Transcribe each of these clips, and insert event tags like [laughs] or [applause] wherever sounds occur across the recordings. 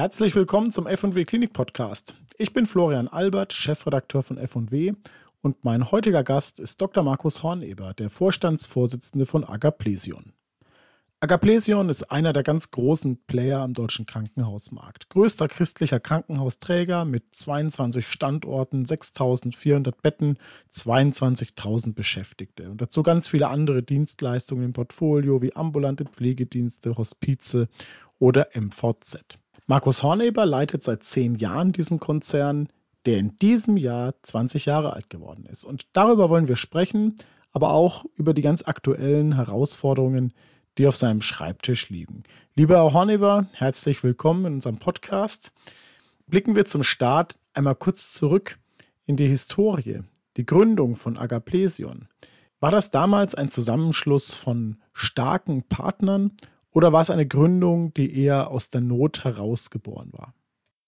Herzlich willkommen zum F&W Klinik Podcast. Ich bin Florian Albert, Chefredakteur von F&W und mein heutiger Gast ist Dr. Markus Horneber, der Vorstandsvorsitzende von Agaplesion. Agaplesion ist einer der ganz großen Player am deutschen Krankenhausmarkt. Größter christlicher Krankenhausträger mit 22 Standorten, 6400 Betten, 22.000 Beschäftigte und dazu ganz viele andere Dienstleistungen im Portfolio wie ambulante Pflegedienste, Hospize oder MVZ. Markus Horneber leitet seit zehn Jahren diesen Konzern, der in diesem Jahr 20 Jahre alt geworden ist. Und darüber wollen wir sprechen, aber auch über die ganz aktuellen Herausforderungen, die auf seinem Schreibtisch liegen. Lieber Herr Horneber, herzlich willkommen in unserem Podcast. Blicken wir zum Start einmal kurz zurück in die Historie, die Gründung von Agaplesion. War das damals ein Zusammenschluss von starken Partnern oder war es eine Gründung, die eher aus der Not heraus geboren war?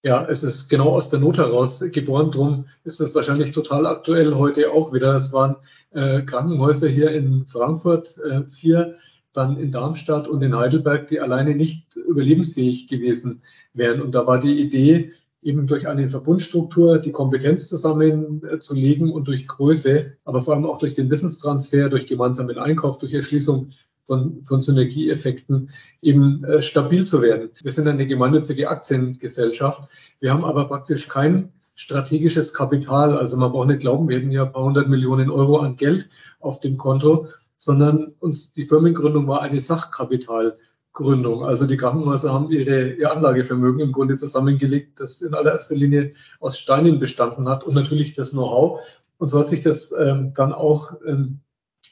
Ja, es ist genau aus der Not heraus geboren. Drum ist es wahrscheinlich total aktuell heute auch wieder. Es waren äh, Krankenhäuser hier in Frankfurt, äh, vier, dann in Darmstadt und in Heidelberg, die alleine nicht überlebensfähig gewesen wären. Und da war die Idee, eben durch eine Verbundstruktur die Kompetenz zusammenzulegen und durch Größe, aber vor allem auch durch den Wissenstransfer, durch gemeinsamen Einkauf, durch Erschließung von, von Synergieeffekten eben äh, stabil zu werden. Wir sind eine gemeinnützige Aktiengesellschaft. Wir haben aber praktisch kein strategisches Kapital. Also man braucht nicht glauben, wir hätten ja ein paar hundert Millionen Euro an Geld auf dem Konto, sondern uns die Firmengründung war eine Sachkapitalgründung. Also die Krankenhäuser haben ihre, ihr Anlagevermögen im Grunde zusammengelegt, das in allererster Linie aus Steinen bestanden hat und natürlich das Know-how. Und so hat sich das ähm, dann auch ähm,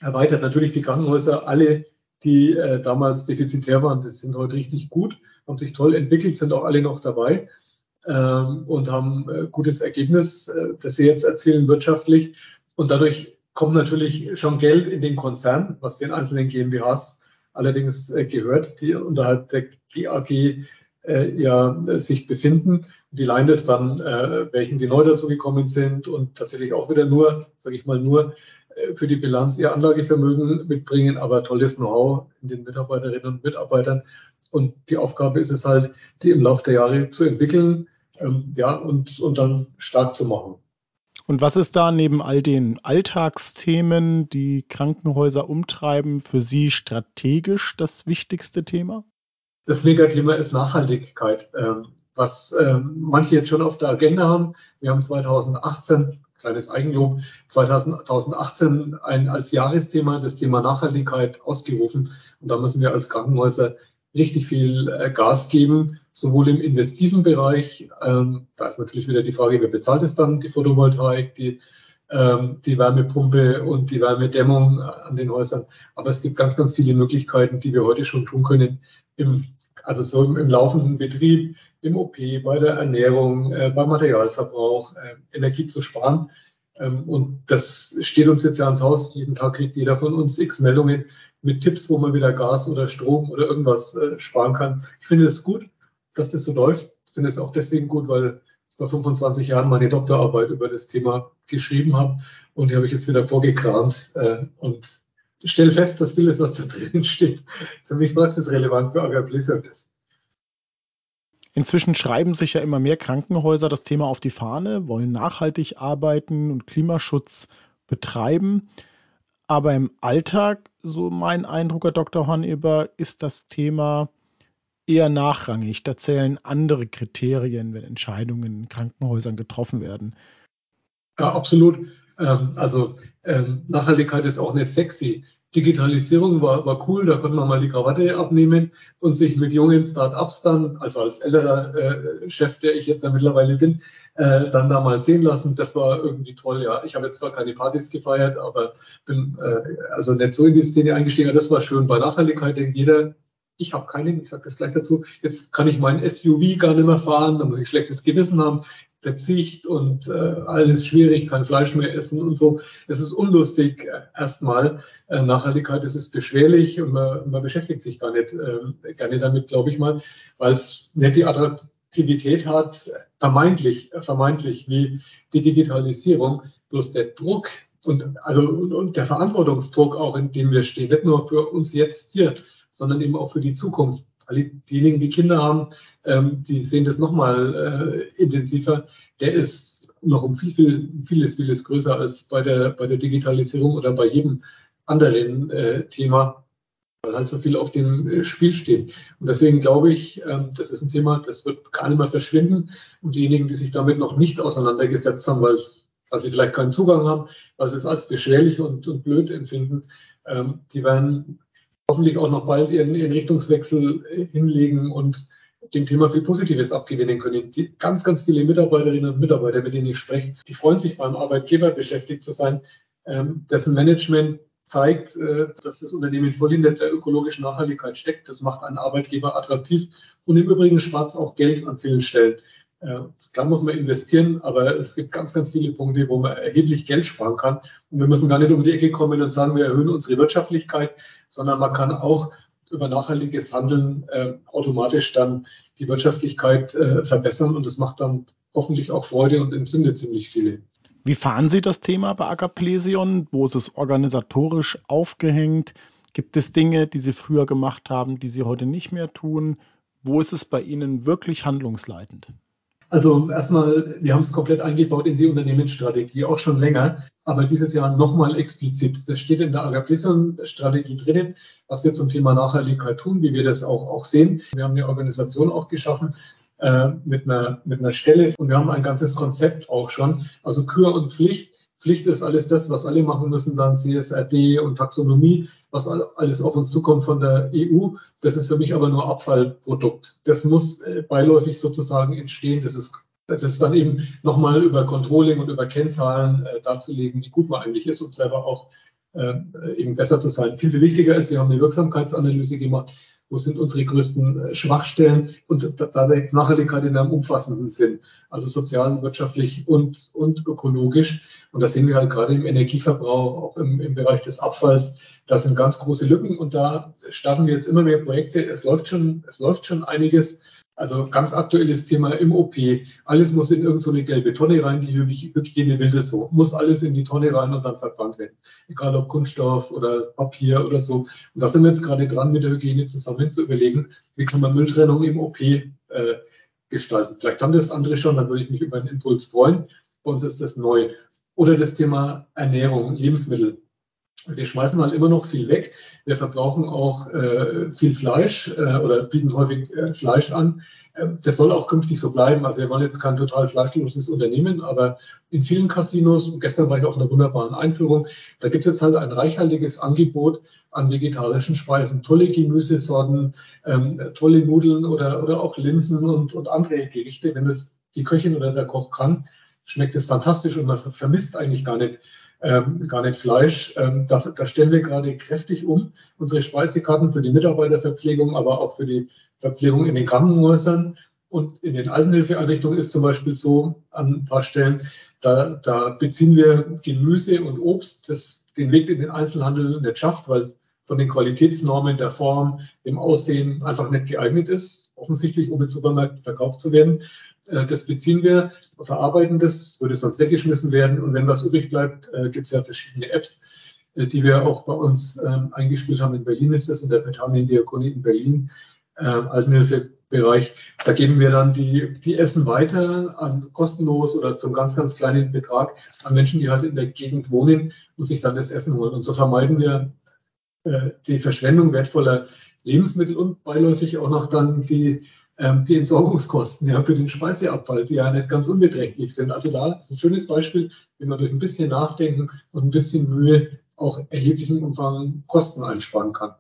erweitert. Natürlich die Krankenhäuser alle die äh, damals defizitär waren, das sind heute richtig gut, haben sich toll entwickelt, sind auch alle noch dabei ähm, und haben äh, gutes Ergebnis, äh, das sie jetzt erzielen wirtschaftlich. Und dadurch kommt natürlich schon Geld in den Konzern, was den einzelnen GmbHs allerdings äh, gehört, die unterhalb der GAG äh, ja sich befinden. Die leihen das dann, äh, welchen die neu dazugekommen sind und tatsächlich auch wieder nur, sage ich mal, nur für die Bilanz ihr Anlagevermögen mitbringen, aber tolles Know-how in den Mitarbeiterinnen und Mitarbeitern. Und die Aufgabe ist es halt, die im Laufe der Jahre zu entwickeln, ähm, ja, und, und dann stark zu machen. Und was ist da neben all den Alltagsthemen, die Krankenhäuser umtreiben, für Sie strategisch das wichtigste Thema? Das Megathema ist Nachhaltigkeit, ähm, was ähm, manche jetzt schon auf der Agenda haben. Wir haben 2018 kleines Eigenlob, 2018 ein, als Jahresthema das Thema Nachhaltigkeit ausgerufen. Und da müssen wir als Krankenhäuser richtig viel äh, Gas geben, sowohl im investiven Bereich, ähm, da ist natürlich wieder die Frage, wer bezahlt es dann, die Photovoltaik, die, ähm, die Wärmepumpe und die Wärmedämmung an den Häusern. Aber es gibt ganz, ganz viele Möglichkeiten, die wir heute schon tun können, im, also so im, im laufenden Betrieb, im OP, bei der Ernährung, äh, beim Materialverbrauch, äh, Energie zu sparen. Ähm, und das steht uns jetzt ja ans Haus. Jeden Tag kriegt jeder von uns x Meldungen mit Tipps, wo man wieder Gas oder Strom oder irgendwas äh, sparen kann. Ich finde es gut, dass das so läuft. Ich finde es auch deswegen gut, weil ich vor 25 Jahren meine Doktorarbeit über das Thema geschrieben habe und die habe ich jetzt wieder vorgekramt äh, und stelle fest, dass vieles, was da [laughs] drin steht, ziemlich praxisrelevant für Agaplesion ist. Inzwischen schreiben sich ja immer mehr Krankenhäuser das Thema auf die Fahne, wollen nachhaltig arbeiten und Klimaschutz betreiben. Aber im Alltag, so mein Eindruck, Herr Dr. Horneber, ist das Thema eher nachrangig. Da zählen andere Kriterien, wenn Entscheidungen in Krankenhäusern getroffen werden. Ja, absolut. Ähm, also ähm, Nachhaltigkeit ist auch nicht sexy. Digitalisierung war, war cool, da konnte man mal die Krawatte abnehmen und sich mit jungen Start-ups dann, also als älterer äh, Chef, der ich jetzt ja mittlerweile bin, äh, dann da mal sehen lassen. Das war irgendwie toll, ja. Ich habe jetzt zwar keine Partys gefeiert, aber bin äh, also nicht so in die Szene eingestiegen. Das war schön. Bei Nachhaltigkeit denkt jeder, ich habe keinen, ich sage das gleich dazu, jetzt kann ich mein SUV gar nicht mehr fahren, da muss ich schlechtes Gewissen haben. Verzicht und äh, alles schwierig, kein Fleisch mehr essen und so. Es ist unlustig äh, erstmal. Äh, Nachhaltigkeit, es ist beschwerlich und man, man beschäftigt sich gar nicht äh, gerne damit, glaube ich mal, weil es nicht die Attraktivität hat, vermeintlich, vermeintlich wie die Digitalisierung. Bloß der Druck und also und, und der Verantwortungsdruck auch, in dem wir stehen, nicht nur für uns jetzt hier, sondern eben auch für die Zukunft Alle diejenigen, die Kinder haben, ähm, die sehen das nochmal äh, intensiver. Der ist noch um viel, viel, vieles, vieles größer als bei der, bei der Digitalisierung oder bei jedem anderen äh, Thema, weil halt so viel auf dem äh, Spiel steht. Und deswegen glaube ich, ähm, das ist ein Thema, das wird gar nicht mehr verschwinden. Und diejenigen, die sich damit noch nicht auseinandergesetzt haben, weil, weil sie vielleicht keinen Zugang haben, weil sie es als beschwerlich und, und blöd empfinden, ähm, die werden hoffentlich auch noch bald ihren, ihren Richtungswechsel äh, hinlegen und dem Thema viel Positives abgewinnen können. Die, ganz, ganz viele Mitarbeiterinnen und Mitarbeiter, mit denen ich spreche, die freuen sich beim Arbeitgeber beschäftigt zu sein, ähm, dessen Management zeigt, äh, dass das Unternehmen voll in der ökologischen Nachhaltigkeit steckt. Das macht einen Arbeitgeber attraktiv und im Übrigen es auch Geld an vielen Stellen. Äh, klar muss man investieren, aber es gibt ganz, ganz viele Punkte, wo man erheblich Geld sparen kann. Und wir müssen gar nicht um die Ecke kommen und sagen, wir erhöhen unsere Wirtschaftlichkeit, sondern man kann auch über nachhaltiges Handeln äh, automatisch dann die Wirtschaftlichkeit äh, verbessern und das macht dann hoffentlich auch Freude und entzündet ziemlich viele. Wie fahren Sie das Thema bei Agaplesion? Wo ist es organisatorisch aufgehängt? Gibt es Dinge, die Sie früher gemacht haben, die Sie heute nicht mehr tun? Wo ist es bei Ihnen wirklich handlungsleitend? Also erstmal, wir haben es komplett eingebaut in die Unternehmensstrategie, auch schon länger, aber dieses Jahr nochmal explizit. Das steht in der Agapleson-Strategie drinnen, was wir zum Thema Nachhaltigkeit tun, wie wir das auch, auch sehen. Wir haben eine Organisation auch geschaffen, äh, mit, einer, mit einer Stelle und wir haben ein ganzes Konzept auch schon. Also Kür und Pflicht Pflicht ist alles das, was alle machen müssen, dann CSRD und Taxonomie, was alles auf uns zukommt von der EU. Das ist für mich aber nur Abfallprodukt. Das muss äh, beiläufig sozusagen entstehen. Das ist, das ist dann eben nochmal über Controlling und über Kennzahlen äh, darzulegen, wie gut man eigentlich ist und selber auch äh, eben besser zu sein. Viel, viel wichtiger ist, wir haben eine Wirksamkeitsanalyse gemacht wo sind unsere größten äh, Schwachstellen und da, da jetzt Nachhaltigkeit in einem umfassenden Sinn, also sozial, wirtschaftlich und, und ökologisch. Und da sehen wir halt gerade im Energieverbrauch, auch im, im Bereich des Abfalls, das sind ganz große Lücken und da starten wir jetzt immer mehr Projekte. Es läuft schon, es läuft schon einiges. Also ganz aktuelles Thema im OP. Alles muss in irgendeine so gelbe Tonne rein, die Hygiene will das so. Muss alles in die Tonne rein und dann verbrannt werden. Egal ob Kunststoff oder Papier oder so. Und da sind wir jetzt gerade dran, mit der Hygiene zusammen zu überlegen, wie kann man Mülltrennung im OP äh, gestalten. Vielleicht haben das andere schon, dann würde ich mich über einen Impuls freuen. Bei uns ist das neu. Oder das Thema Ernährung, Lebensmittel. Wir schmeißen halt immer noch viel weg. Wir verbrauchen auch äh, viel Fleisch äh, oder bieten häufig äh, Fleisch an. Ähm, das soll auch künftig so bleiben. Also wir wollen jetzt kein total fleischloses Unternehmen, aber in vielen Casinos, gestern war ich auf einer wunderbaren Einführung, da gibt es jetzt halt ein reichhaltiges Angebot an vegetarischen Speisen, tolle Gemüsesorten, ähm, tolle Nudeln oder, oder auch Linsen und, und andere Gerichte. Wenn das die Köchin oder der Koch kann, schmeckt es fantastisch und man vermisst eigentlich gar nicht ähm, gar nicht Fleisch. Ähm, da, da stellen wir gerade kräftig um unsere Speisekarten für die Mitarbeiterverpflegung, aber auch für die Verpflegung in den Krankenhäusern. Und in den Altenhilfeeinrichtungen ist zum Beispiel so an ein paar Stellen, da, da beziehen wir Gemüse und Obst, das den Weg in den Einzelhandel nicht schafft, weil von den Qualitätsnormen der Form, dem Aussehen einfach nicht geeignet ist, offensichtlich, um in Supermärkten verkauft zu werden. Äh, das beziehen wir, verarbeiten das, würde sonst weggeschmissen werden. Und wenn was übrig bleibt, äh, gibt es ja verschiedene Apps, äh, die wir auch bei uns ähm, eingespielt haben. In Berlin ist das, in der Betanien-Diakonie in Berlin, Altenhilfebereich. Da geben wir dann die, die Essen weiter an kostenlos oder zum ganz, ganz kleinen Betrag an Menschen, die halt in der Gegend wohnen und sich dann das Essen holen. Und so vermeiden wir die Verschwendung wertvoller Lebensmittel und beiläufig auch noch dann die ähm, die Entsorgungskosten ja, für den Speiseabfall, die ja nicht ganz unbeträchtlich sind. Also da ist ein schönes Beispiel, wie man durch ein bisschen Nachdenken und ein bisschen Mühe auch erheblichen Umfang Kosten einsparen kann.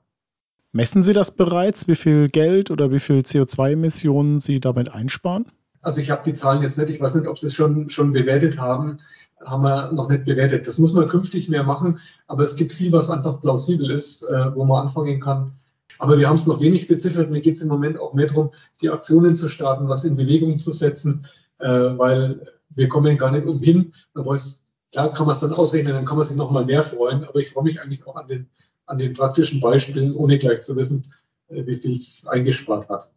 Messen Sie das bereits, wie viel Geld oder wie viel CO2-Emissionen Sie damit einsparen? Also ich habe die Zahlen jetzt nicht, ich weiß nicht, ob Sie es schon, schon bewertet haben, haben wir noch nicht bewertet. Das muss man künftig mehr machen, aber es gibt viel, was einfach plausibel ist, äh, wo man anfangen kann, aber wir haben es noch wenig beziffert. Mir geht es im Moment auch mehr darum, die Aktionen zu starten, was in Bewegung zu setzen, äh, weil wir kommen gar nicht umhin. Klar kann man es dann ausrechnen, dann kann man sich noch mal mehr freuen. Aber ich freue mich eigentlich auch an den, an den praktischen Beispielen, ohne gleich zu wissen, äh, wie viel es eingespart hat.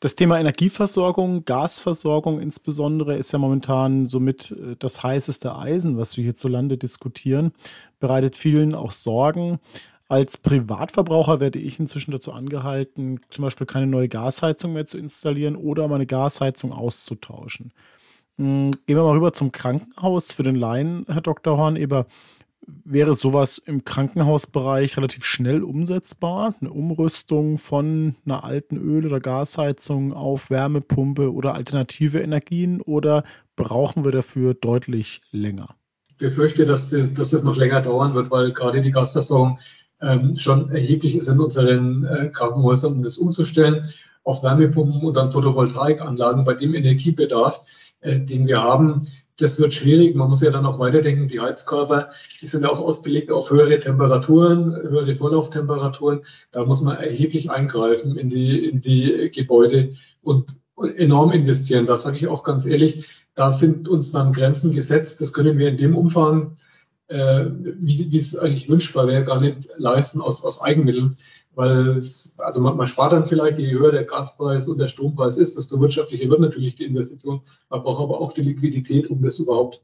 Das Thema Energieversorgung, Gasversorgung insbesondere, ist ja momentan somit äh, das heißeste Eisen, was wir hierzulande diskutieren, bereitet vielen auch Sorgen. Als Privatverbraucher werde ich inzwischen dazu angehalten, zum Beispiel keine neue Gasheizung mehr zu installieren oder meine Gasheizung auszutauschen. Hm, gehen wir mal rüber zum Krankenhaus für den Laien, Herr Dr. Horneber. Wäre sowas im Krankenhausbereich relativ schnell umsetzbar? Eine Umrüstung von einer alten Öl- oder Gasheizung auf Wärmepumpe oder alternative Energien oder brauchen wir dafür deutlich länger? Ich befürchte, dass das, dass das noch länger dauern wird, weil gerade die Gasversorgung ähm, schon erheblich ist in unseren äh, Krankenhäusern, um das umzustellen auf Wärmepumpen und dann Photovoltaikanlagen bei dem Energiebedarf, äh, den wir haben. Das wird schwierig. Man muss ja dann auch weiterdenken. Die Heizkörper, die sind auch ausgelegt auf höhere Temperaturen, höhere Vorlauftemperaturen. Da muss man erheblich eingreifen in die, in die Gebäude und enorm investieren. Da sage ich auch ganz ehrlich, da sind uns dann Grenzen gesetzt. Das können wir in dem Umfang äh, wie, wie es eigentlich wünschbar wäre, gar nicht leisten aus, aus Eigenmitteln. Weil es, also man, man spart dann vielleicht, je höher der Gaspreis und der Strompreis ist, desto wirtschaftlicher wird natürlich die Investition. Man braucht aber auch die Liquidität, um das überhaupt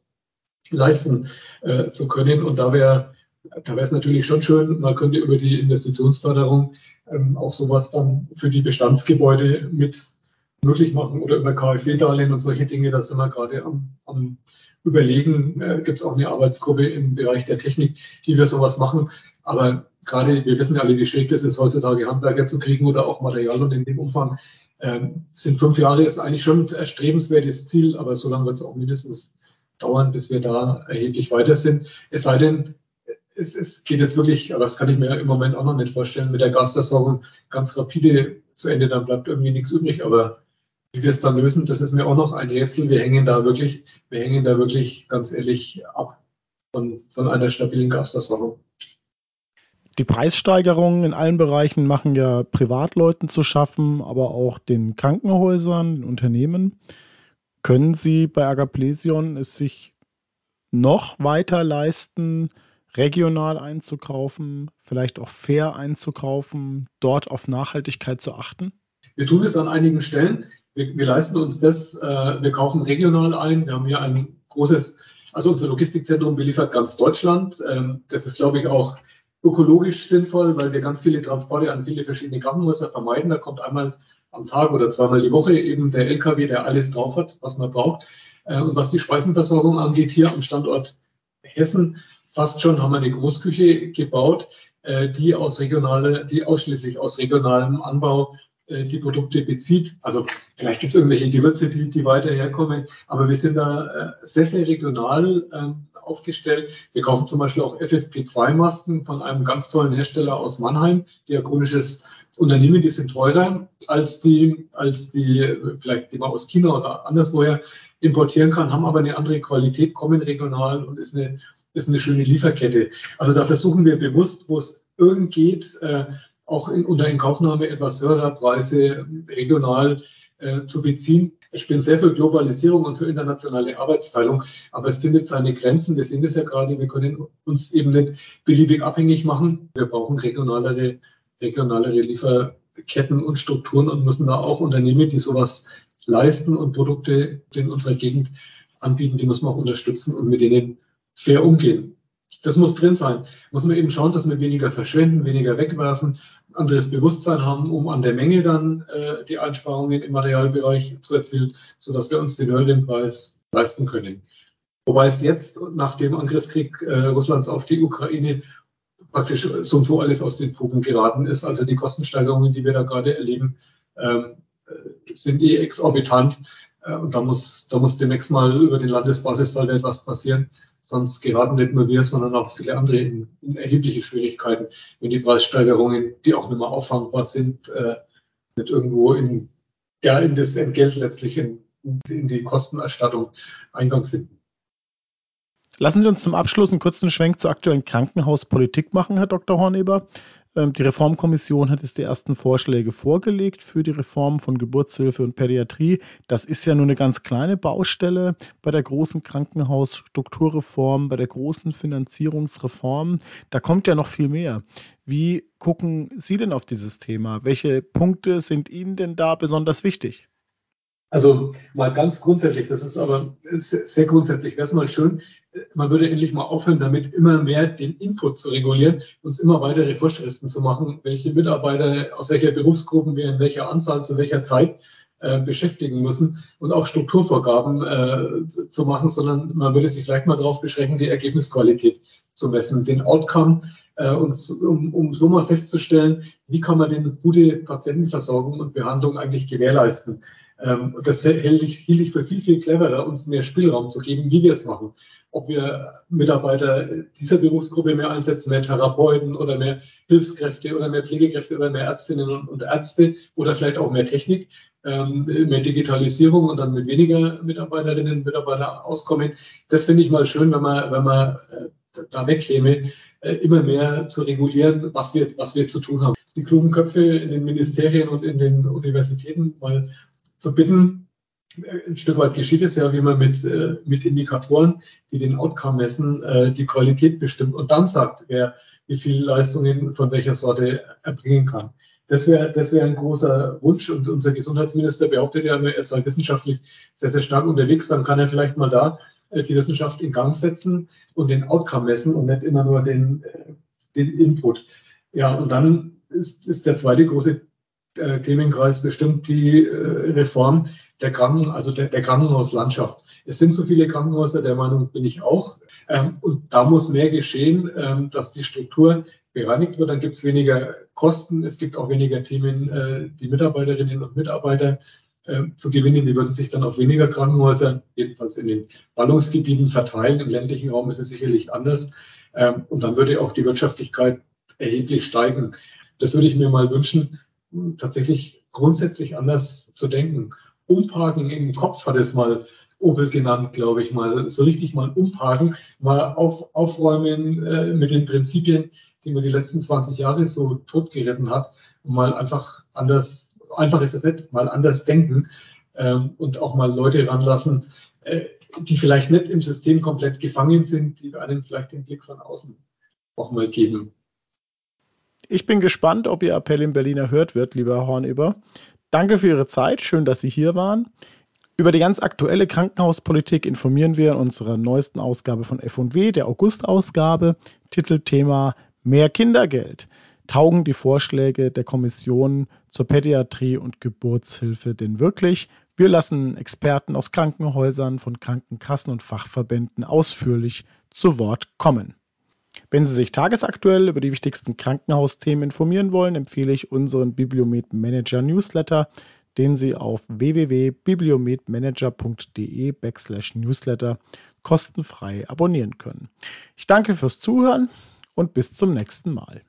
leisten äh, zu können. Und da wäre da wäre es natürlich schon schön, man könnte über die Investitionsförderung ähm, auch sowas dann für die Bestandsgebäude mit möglich machen oder über KfW-Darlehen und solche Dinge. Da sind wir gerade am, am überlegen, äh, gibt es auch eine Arbeitsgruppe im Bereich der Technik, die wir sowas machen. Aber gerade, wir wissen ja alle, wie schwierig das ist, heutzutage Handwerker zu kriegen oder auch Material und in dem Umfang ähm, sind fünf Jahre ist eigentlich schon ein erstrebenswertes Ziel, aber so lange wird es auch mindestens dauern, bis wir da erheblich weiter sind. Es sei denn, es, es geht jetzt wirklich, aber das kann ich mir im Moment auch noch nicht vorstellen, mit der Gasversorgung ganz rapide zu Ende, dann bleibt irgendwie nichts übrig. Aber wie wir es dann lösen, das ist mir auch noch ein Rätsel. Wir hängen da wirklich, wir hängen da wirklich ganz ehrlich ab von, von einer stabilen Gasversorgung. Die Preissteigerungen in allen Bereichen machen ja Privatleuten zu schaffen, aber auch den Krankenhäusern, den Unternehmen. Können Sie bei Agaplesion es sich noch weiter leisten, regional einzukaufen, vielleicht auch fair einzukaufen, dort auf Nachhaltigkeit zu achten? Wir tun es an einigen Stellen wir, wir leisten uns das, äh, wir kaufen regional ein. Wir haben hier ein großes, also unser Logistikzentrum beliefert ganz Deutschland. Ähm, das ist, glaube ich, auch ökologisch sinnvoll, weil wir ganz viele Transporte an viele verschiedene Krankenhäuser vermeiden. Da kommt einmal am Tag oder zweimal die Woche eben der LKW, der alles drauf hat, was man braucht. Äh, und was die Speisenversorgung angeht, hier am Standort Hessen, fast schon haben wir eine Großküche gebaut, äh, die aus regionale, die ausschließlich aus regionalem Anbau die Produkte bezieht. Also vielleicht gibt es irgendwelche Gewürze, die, die weiter herkommen, aber wir sind da äh, sehr, sehr regional ähm, aufgestellt. Wir kaufen zum Beispiel auch FFP2-Masken von einem ganz tollen Hersteller aus Mannheim, diakonisches Unternehmen, die sind teurer als die, als die, vielleicht die man aus China oder anderswoher importieren kann, haben aber eine andere Qualität, kommen regional und ist eine, ist eine schöne Lieferkette. Also da versuchen wir bewusst, wo es irgend geht, äh, auch in, unter Inkaufnahme etwas höherer Preise regional äh, zu beziehen. Ich bin sehr für Globalisierung und für internationale Arbeitsteilung, aber es findet seine Grenzen. Wir sehen es ja gerade, wir können uns eben nicht beliebig abhängig machen. Wir brauchen regionalere, regionalere Lieferketten und Strukturen und müssen da auch Unternehmen, die sowas leisten und Produkte in unserer Gegend anbieten, die müssen wir auch unterstützen und mit denen fair umgehen das muss drin sein. Muss man eben schauen, dass wir weniger verschwenden, weniger wegwerfen, anderes Bewusstsein haben, um an der Menge dann äh, die Einsparungen im Materialbereich zu erzielen, sodass wir uns den höheren Preis leisten können. Wobei es jetzt nach dem Angriffskrieg äh, Russlands auf die Ukraine praktisch so und so alles aus den Fugen geraten ist. Also die Kostensteigerungen, die wir da gerade erleben, ähm, äh, sind eh exorbitant. Äh, und da muss, da muss demnächst mal über den Landesbasiswald etwas passieren. Sonst geraten nicht nur wir, sondern auch viele andere in, in erhebliche Schwierigkeiten, wenn die Preissteigerungen, die auch nicht mehr auffangbar sind, äh, nicht irgendwo in, ja, in das Entgelt letztlich in, in die Kostenerstattung Eingang finden. Lassen Sie uns zum Abschluss einen kurzen Schwenk zur aktuellen Krankenhauspolitik machen, Herr Dr. Horneber. Ähm, die Reformkommission hat jetzt die ersten Vorschläge vorgelegt für die Reform von Geburtshilfe und Pädiatrie. Das ist ja nur eine ganz kleine Baustelle bei der großen Krankenhausstrukturreform, bei der großen Finanzierungsreform. Da kommt ja noch viel mehr. Wie gucken Sie denn auf dieses Thema? Welche Punkte sind Ihnen denn da besonders wichtig? Also mal ganz grundsätzlich, das ist aber sehr grundsätzlich, wäre es mal schön, man würde endlich mal aufhören, damit immer mehr den Input zu regulieren, uns immer weitere Vorschriften zu machen, welche Mitarbeiter aus welcher Berufsgruppen wir in welcher Anzahl zu welcher Zeit äh, beschäftigen müssen und auch Strukturvorgaben äh, zu machen, sondern man würde sich vielleicht mal darauf beschränken, die Ergebnisqualität zu messen, den Outcome äh, und um, um so mal festzustellen, wie kann man denn gute Patientenversorgung und Behandlung eigentlich gewährleisten. Ähm, das hielt ich, hielt ich für viel, viel cleverer, uns mehr Spielraum zu geben, wie wir es machen. Ob wir Mitarbeiter dieser Berufsgruppe mehr einsetzen, mehr Therapeuten oder mehr Hilfskräfte oder mehr Pflegekräfte oder mehr Ärztinnen und, Ärzte oder vielleicht auch mehr Technik, ähm, mehr Digitalisierung und dann mit weniger Mitarbeiterinnen und Mitarbeitern auskommen. Das finde ich mal schön, wenn man, wenn man äh, da wegkäme, äh, immer mehr zu regulieren, was wir, was wir zu tun haben. Die klugen Köpfe in den Ministerien und in den Universitäten mal zu bitten. Ein Stück weit geschieht es ja, wie man mit, äh, mit Indikatoren, die den Outcome messen, äh, die Qualität bestimmt und dann sagt, wer wie viele Leistungen von welcher Sorte erbringen kann. Das wäre das wäre ein großer Wunsch und unser Gesundheitsminister behauptet ja, er sei wissenschaftlich sehr, sehr stark unterwegs. Dann kann er vielleicht mal da äh, die Wissenschaft in Gang setzen und den Outcome messen und nicht immer nur den, den Input. Ja, und dann ist, ist der zweite große äh, Themenkreis bestimmt die äh, Reform der Kranken, also der, der Krankenhauslandschaft. Es sind so viele Krankenhäuser, der Meinung bin ich auch. Ähm, und da muss mehr geschehen, ähm, dass die Struktur bereinigt wird. Dann gibt es weniger Kosten. Es gibt auch weniger Themen, äh, die Mitarbeiterinnen und Mitarbeiter äh, zu gewinnen. Die würden sich dann auf weniger Krankenhäuser, jedenfalls in den Ballungsgebieten verteilen. Im ländlichen Raum ist es sicherlich anders. Ähm, und dann würde auch die Wirtschaftlichkeit erheblich steigen. Das würde ich mir mal wünschen, tatsächlich grundsätzlich anders zu denken. Umparken im Kopf hat es mal Opel genannt, glaube ich mal. So richtig mal umparken, mal auf, aufräumen äh, mit den Prinzipien, die man die letzten 20 Jahre so totgeritten hat und mal einfach anders, einfach ist es nicht, mal anders denken ähm, und auch mal Leute ranlassen, äh, die vielleicht nicht im System komplett gefangen sind, die einem vielleicht den Blick von außen auch mal geben. Ich bin gespannt, ob Ihr Appell in Berlin erhört wird, lieber Horneber. Danke für Ihre Zeit. Schön, dass Sie hier waren. Über die ganz aktuelle Krankenhauspolitik informieren wir in unserer neuesten Ausgabe von F&W, der August-Ausgabe. Titelthema Mehr Kindergeld. Taugen die Vorschläge der Kommission zur Pädiatrie und Geburtshilfe denn wirklich? Wir lassen Experten aus Krankenhäusern, von Krankenkassen und Fachverbänden ausführlich zu Wort kommen. Wenn Sie sich tagesaktuell über die wichtigsten Krankenhausthemen informieren wollen, empfehle ich unseren Bibliomet Manager Newsletter, den Sie auf www.bibliometmanager.de backslash newsletter kostenfrei abonnieren können. Ich danke fürs Zuhören und bis zum nächsten Mal.